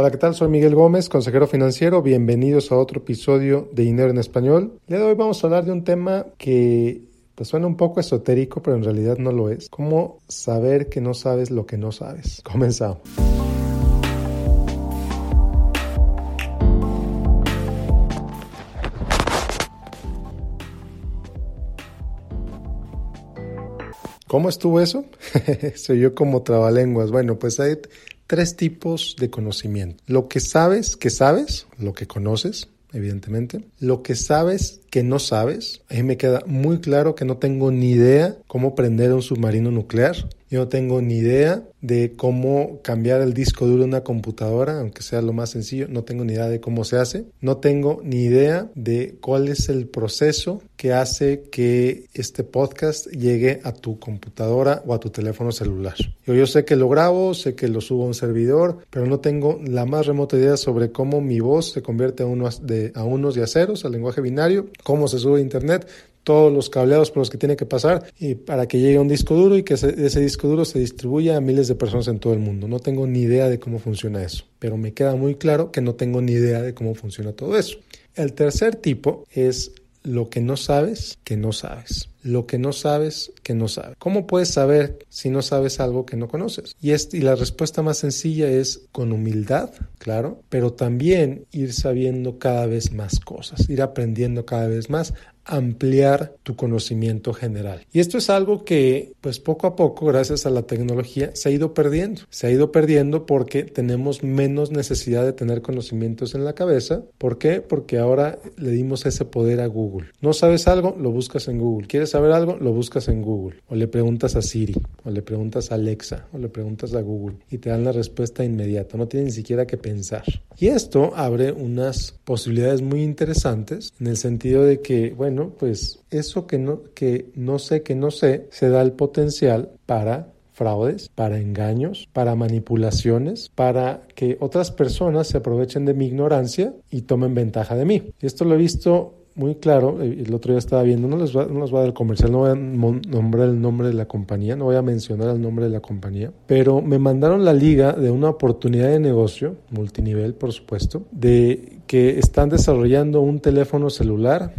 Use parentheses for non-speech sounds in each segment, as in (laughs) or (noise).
Hola, ¿qué tal? Soy Miguel Gómez, consejero financiero. Bienvenidos a otro episodio de Dinero en Español. El día de hoy vamos a hablar de un tema que pues suena un poco esotérico, pero en realidad no lo es. ¿Cómo saber que no sabes lo que no sabes? (laughs) Comenzamos. ¿Cómo estuvo eso? (laughs) Se yo como trabalenguas. Bueno, pues hay tres tipos de conocimiento. Lo que sabes que sabes, lo que conoces, evidentemente. Lo que sabes que no sabes, ahí me queda muy claro que no tengo ni idea cómo prender un submarino nuclear. Yo no tengo ni idea de cómo cambiar el disco duro de una computadora, aunque sea lo más sencillo. No tengo ni idea de cómo se hace. No tengo ni idea de cuál es el proceso que hace que este podcast llegue a tu computadora o a tu teléfono celular. Yo, yo sé que lo grabo, sé que lo subo a un servidor, pero no tengo la más remota idea sobre cómo mi voz se convierte a unos de, a unos y a ceros, al lenguaje binario, cómo se sube a internet todos los cableados por los que tiene que pasar y para que llegue a un disco duro y que ese, disco duro se distribuya a miles de personas en todo el mundo. No tengo ni idea de cómo funciona eso, pero me queda muy claro que no tengo ni idea de cómo funciona todo eso. El tercer tipo es lo que no sabes, que no sabes. Lo que no sabes, que no sabes. ¿Cómo puedes saber si no sabes algo que no conoces? Y, y la respuesta más sencilla es con humildad, claro, pero también ir sabiendo cada vez más cosas, ir aprendiendo cada vez más ampliar tu conocimiento general. Y esto es algo que, pues poco a poco, gracias a la tecnología, se ha ido perdiendo. Se ha ido perdiendo porque tenemos menos necesidad de tener conocimientos en la cabeza. ¿Por qué? Porque ahora le dimos ese poder a Google. No sabes algo, lo buscas en Google. ¿Quieres saber algo? Lo buscas en Google. O le preguntas a Siri, o le preguntas a Alexa, o le preguntas a Google y te dan la respuesta inmediata. No tienes ni siquiera que pensar. Y esto abre unas posibilidades muy interesantes en el sentido de que, bueno, pues eso que no, que no sé que no sé, se da el potencial para fraudes, para engaños, para manipulaciones, para que otras personas se aprovechen de mi ignorancia y tomen ventaja de mí. Y esto lo he visto muy claro, eh, el otro día estaba viendo, no les, va, no les va a dar el comercial, no voy a nombrar el nombre de la compañía, no voy a mencionar el nombre de la compañía, pero me mandaron la liga de una oportunidad de negocio, multinivel por supuesto, de que están desarrollando un teléfono celular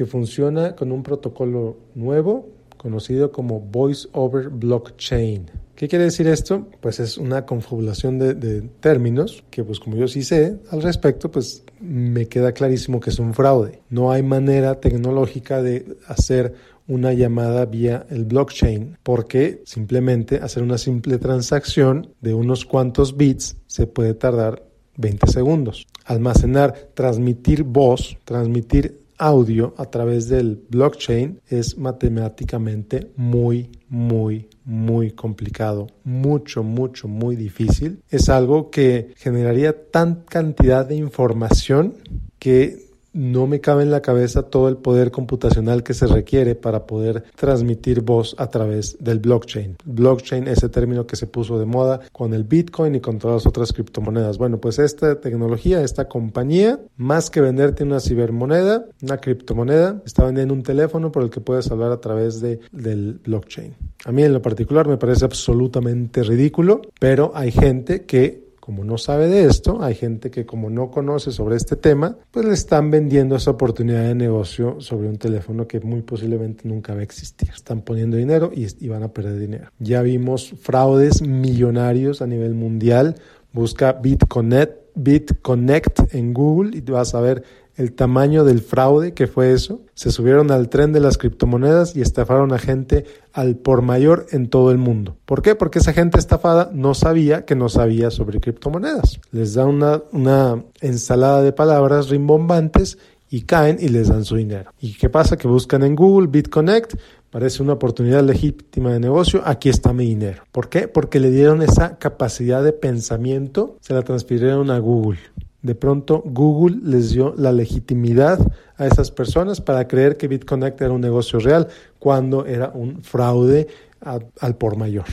que funciona con un protocolo nuevo conocido como Voice over Blockchain. ¿Qué quiere decir esto? Pues es una confabulación de, términos que pues como yo sí sé al respecto, pues me queda clarísimo que es un fraude. No hay manera tecnológica de hacer una llamada vía el blockchain porque simplemente hacer una simple transacción de unos cuantos bits se puede tardar 20 segundos. Almacenar, transmitir voz, transmitir audio a través del blockchain es matemáticamente muy, muy, muy complicado, mucho, mucho, muy difícil. Es algo que generaría tan cantidad de información que no me cabe en la cabeza todo el poder computacional que se requiere para poder transmitir voz a través del blockchain. Blockchain, ese término que se puso de moda con el Bitcoin y con todas las otras criptomonedas. Bueno, pues esta tecnología, esta compañía, más que venderte una cibermoneda, una criptomoneda, está vendiendo un teléfono por el que puedes hablar a través de, del blockchain. A mí en lo particular me parece absolutamente ridículo, pero hay gente que como no sabe de esto, hay gente que como no conoce sobre este tema, pues le están vendiendo esa oportunidad de negocio sobre un teléfono que muy posiblemente nunca va a existir. Están poniendo dinero y, van a perder dinero. Ya vimos fraudes millonarios a nivel mundial. Busca BitConnect, BitConnect en Google y vas a ver el tamaño del fraude que fue eso. Se subieron al tren de las criptomonedas y estafaron a gente al por mayor en todo el mundo. ¿Por qué? Porque esa gente estafada no sabía que no sabía sobre criptomonedas. Les da una, una ensalada de palabras rimbombantes y caen y les dan su dinero. ¿Y qué pasa? Que buscan en Google BitConnect, parece una oportunidad legítima de negocio, aquí está mi dinero. ¿Por qué? Porque le dieron esa capacidad de pensamiento, se la transfirieron a Google. De pronto Google les dio la legitimidad a esas personas para creer que BitConnect era un negocio real cuando era un fraude al por mayor.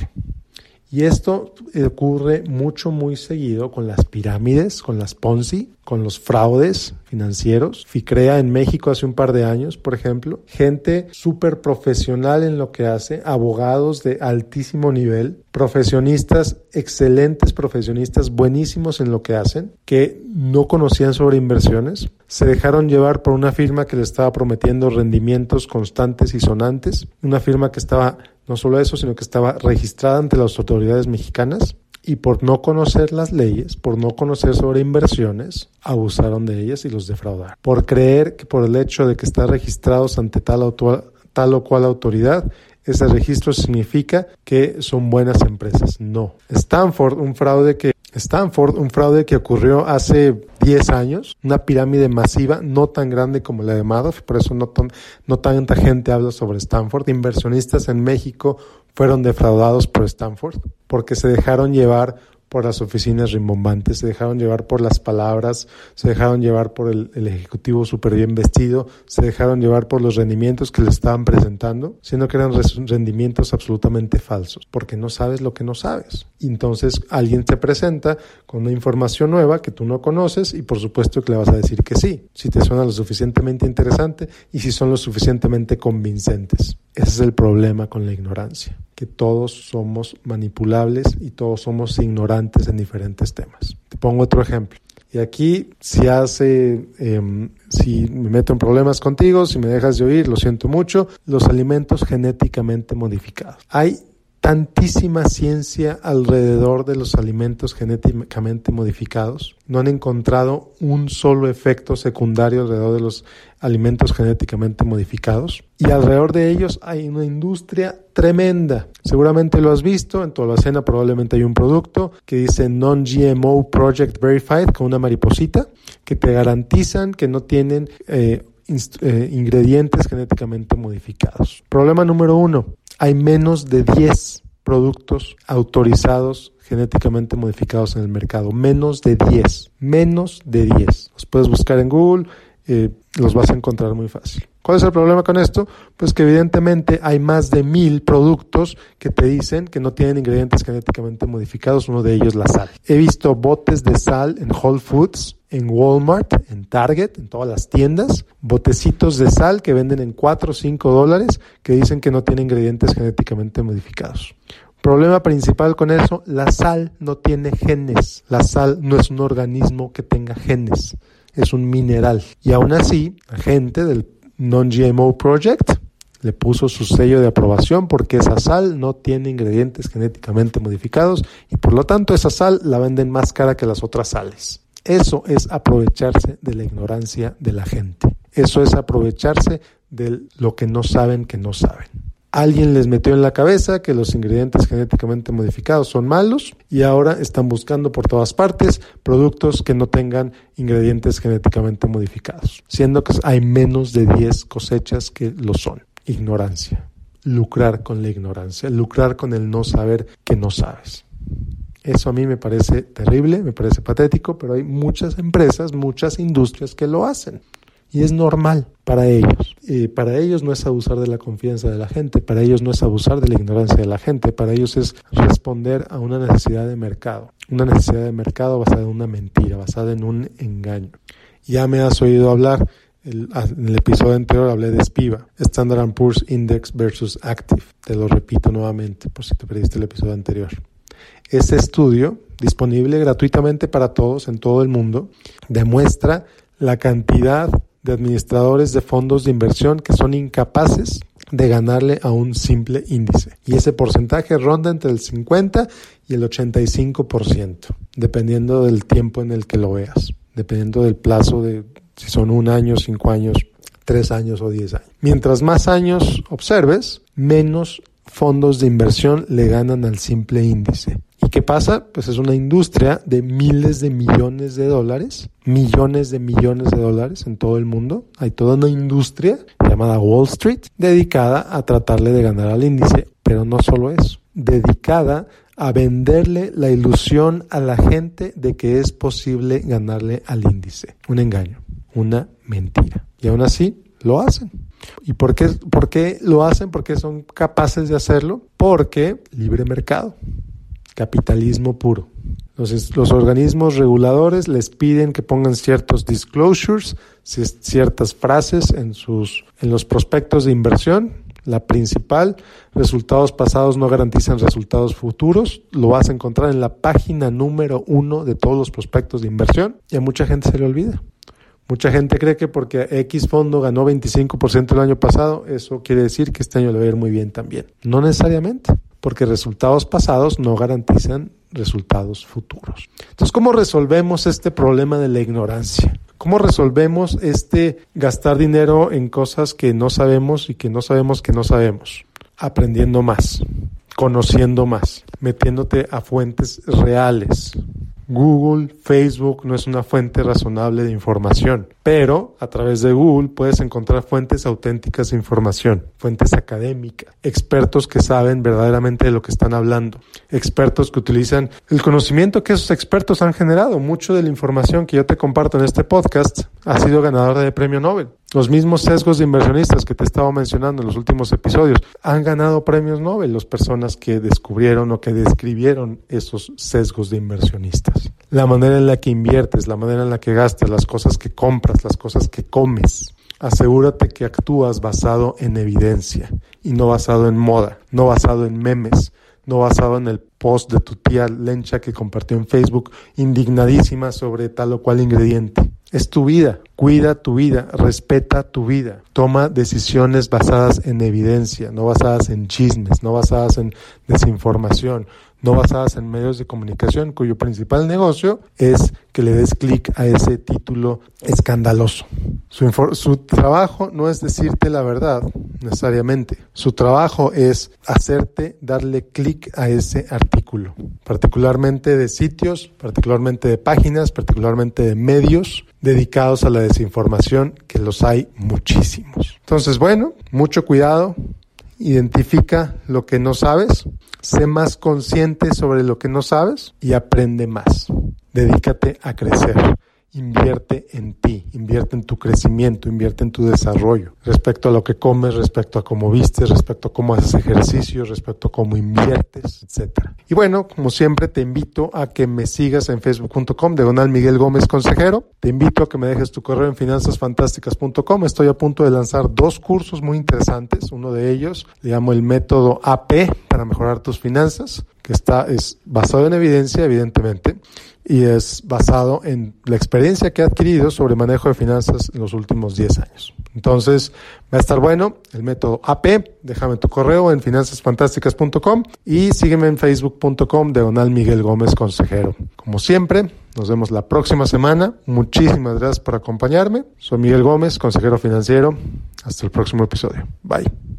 Y esto ocurre mucho, muy seguido con las pirámides, con las Ponzi, con los fraudes financieros. FICREA en México hace un par de años, por ejemplo. Gente súper profesional en lo que hace, abogados de altísimo nivel, profesionistas, excelentes profesionistas, buenísimos en lo que hacen, que no conocían sobre inversiones, se dejaron llevar por una firma que le estaba prometiendo rendimientos constantes y sonantes, una firma que estaba no solo eso, sino que estaba registrada ante las autoridades mexicanas y por no conocer las leyes, por no conocer sobre inversiones, abusaron de ellas y los defraudaron. Por creer que por el hecho de que están registrados ante tal, tal o cual autoridad, ese registro significa que son buenas empresas. No. Stanford, un fraude que Stanford, un fraude que ocurrió hace 10 años, una pirámide masiva, no tan grande como la de Madoff, por eso no, no tanta gente habla sobre Stanford. Inversionistas en México fueron defraudados por Stanford porque se dejaron llevar por las oficinas rimbombantes, se dejaron llevar por las palabras, se dejaron llevar por el, ejecutivo súper bien vestido, se dejaron llevar por los rendimientos que le estaban presentando, siendo que eran rendimientos absolutamente falsos, porque no sabes lo que no sabes. entonces alguien te presenta con una información nueva que tú no conoces y por supuesto que le vas a decir que sí, si te suena lo suficientemente interesante y si son lo suficientemente convincentes. Ese es el problema con la ignorancia que todos somos manipulables y todos somos ignorantes en diferentes temas. Te pongo otro ejemplo. Y aquí, si hace, em, si me meto en problemas contigo, si me dejas de oír, lo siento mucho, los alimentos genéticamente modificados. Hay tantísima ciencia alrededor de los alimentos genéticamente modificados. No han encontrado un solo efecto secundario alrededor de los alimentos genéticamente modificados. Y alrededor de ellos hay una industria tremenda. Seguramente lo has visto, en toda la escena probablemente hay un producto que dice Non-GMO Project Verified con una mariposita que te garantizan que no tienen... Eh, eh, ingredientes genéticamente modificados. Problema número uno, hay menos de 10 productos autorizados genéticamente modificados en el mercado. Menos de 10. Menos de 10. Los puedes buscar en Google, eh, los vas a encontrar muy fácil. ¿Cuál es el problema con esto? Pues que evidentemente hay más de mil productos que te dicen que no tienen ingredientes genéticamente modificados, uno de ellos la sal. He visto botes de sal en Whole Foods, en Walmart, en Target, en todas las tiendas, botecitos de sal que venden en 4 o 5 dólares que dicen que no tienen ingredientes genéticamente modificados. Problema principal con eso, la sal no tiene genes. La sal no es un organismo que tenga genes, es un mineral. Y aún así, la gente del Non-GMO Project le puso su sello de aprobación porque esa sal no tiene ingredientes genéticamente modificados y por lo tanto esa sal la venden más cara que las otras sales. Eso es aprovecharse de la ignorancia de la gente. Eso es aprovecharse de lo que no saben que no saben. Alguien les metió en la cabeza que los ingredientes genéticamente modificados son malos y ahora están buscando por todas partes productos que no tengan ingredientes genéticamente modificados, siendo que hay menos de 10 cosechas que lo son. Ignorancia. Lucrar con la ignorancia, lucrar con el no saber que no sabes. Eso a mí me parece terrible, me parece patético, pero hay muchas empresas, muchas industrias que lo hacen y es normal para ellos. Para ellos no es abusar de la confianza de la gente, para ellos no es abusar de la ignorancia de la gente, para ellos es responder a una necesidad de mercado, una necesidad de mercado basada en una mentira, basada en un engaño. Ya me has oído hablar, en el episodio anterior hablé de SPIVA, Standard Poor's Index versus Active. Te lo repito nuevamente por si te perdiste el episodio anterior. Este estudio, disponible gratuitamente para todos en todo el mundo, demuestra la cantidad de administradores de fondos de inversión que son incapaces de ganarle a un simple índice. Y ese porcentaje ronda entre el 50 y el 85%, dependiendo del tiempo en el que lo veas, dependiendo del plazo de si son un año, cinco años, tres años o diez años. Mientras más años observes, menos fondos de inversión le ganan al simple índice. ¿Y qué pasa? Pues es una industria de miles de millones de dólares, millones de millones de dólares en todo el mundo. Hay toda una industria llamada Wall Street dedicada a tratarle de ganar al índice, pero no solo eso, dedicada a venderle la ilusión a la gente de que es posible ganarle al índice. Un engaño, una mentira. Y aún así lo hacen. ¿Y por qué, por qué lo hacen? ¿Por qué son capaces de hacerlo? Porque libre mercado capitalismo puro. Los, los, organismos reguladores les piden que pongan ciertos disclosures, ciertas frases en, sus, en los prospectos de inversión. La principal, resultados pasados no garantizan resultados futuros. Lo vas a encontrar en la página número uno de todos los prospectos de inversión y a mucha gente se le olvida. Mucha gente cree que porque X fondo ganó 25% el año pasado, eso quiere decir que este año le va a ir muy bien también. No necesariamente, porque resultados pasados no garantizan resultados futuros. Entonces, ¿cómo resolvemos este problema de la ignorancia? ¿Cómo resolvemos este gastar dinero en cosas que no sabemos y que no sabemos que no sabemos? Aprendiendo más, conociendo más, metiéndote a fuentes reales, Google, Facebook no es una fuente razonable de información, pero a través de Google puedes encontrar fuentes auténticas de información, fuentes académicas, expertos que saben verdaderamente de lo que están hablando, expertos que utilizan el conocimiento que esos expertos han generado. Mucho de la información que yo te comparto en este podcast ha sido ganadora de premio Nobel. Los mismos sesgos de inversionistas que te estaba mencionando en los últimos episodios han ganado premios Nobel, las personas que descubrieron o que describieron esos sesgos de inversionistas. La manera en la que inviertes, la manera en la que gastas, las cosas que compras, las cosas que comes. Asegúrate que actúas basado en evidencia y no basado en moda, no basado en memes, no basado en el post de tu tía Lencha que compartió en Facebook indignadísima sobre tal o cual ingrediente. Es tu vida, cuida tu vida, respeta tu vida, toma decisiones basadas en evidencia, no basadas en chismes, no basadas en desinformación, no basadas en medios de comunicación cuyo principal negocio es que le des clic a ese título escandaloso. Su, trabajo no es decirte la verdad necesariamente, su trabajo es hacerte darle clic a ese artículo, particularmente de sitios, particularmente de páginas, particularmente de medios dedicados a la desinformación, que los hay muchísimos. Entonces, bueno, mucho cuidado, identifica lo que no sabes, sé más consciente sobre lo que no sabes y aprende más. Dedícate a crecer invierte en ti, invierte en tu crecimiento, invierte en tu desarrollo, respecto a lo que comes, respecto a cómo vistes, respecto a cómo haces ejercicio, respecto a cómo inviertes, etc. Y bueno, como siempre, te invito a que me sigas en facebook.com, diagonal Miguel Gómez Consejero. Te invito a que me dejes tu correo en finanzasfantásticas.com. Estoy a punto de lanzar dos cursos muy interesantes. Uno de ellos le llamo el método AP para mejorar tus finanzas, que está, es basado en evidencia, evidentemente y es basado en la experiencia que he adquirido sobre manejo de finanzas en los últimos 10 años. Entonces, va a estar bueno el método AP. Déjame tu correo en finanzasfantásticas.com y sígueme en facebook.com diagonal Miguel Gómez Consejero. Como siempre, nos vemos la próxima semana. Muchísimas gracias por acompañarme. Soy Miguel Gómez, consejero financiero. Hasta el próximo episodio. Bye.